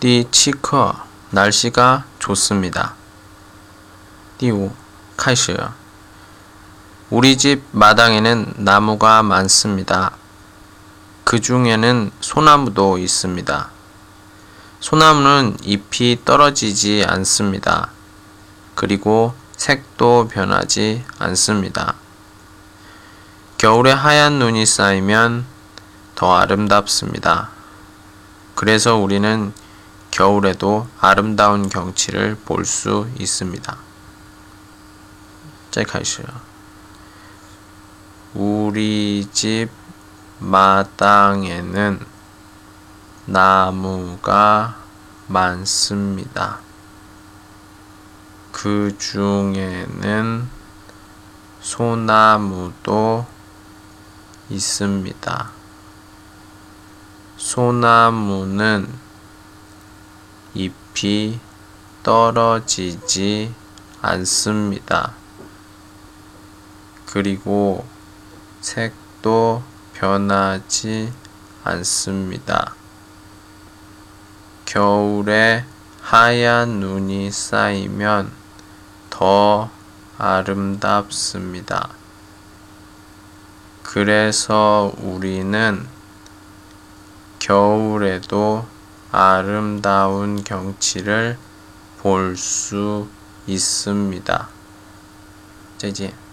띠치커 날씨가 좋습니다. 띠우 카이시 우리 집 마당에는 나무가 많습니다. 그 중에는 소나무도 있습니다. 소나무는 잎이 떨어지지 않습니다. 그리고 색도 변하지 않습니다. 겨울에 하얀 눈이 쌓이면 더 아름답습니다. 그래서 우리는 겨울에도 아름다운 경치를 볼 수 있습니다. 再开始 우리 집 마당에는 나무가 많습니다. 그 중에는 소나무도 있습니다. 소나무는 잎이 떨어지지 않습니다. 그리고 색도 변하지 않습니다. 겨울에 하얀 눈이 쌓이면 더 아름답습니다. 그래서 우리는 겨울에도 아름다운 경치를 볼 수 있습니다. 再见。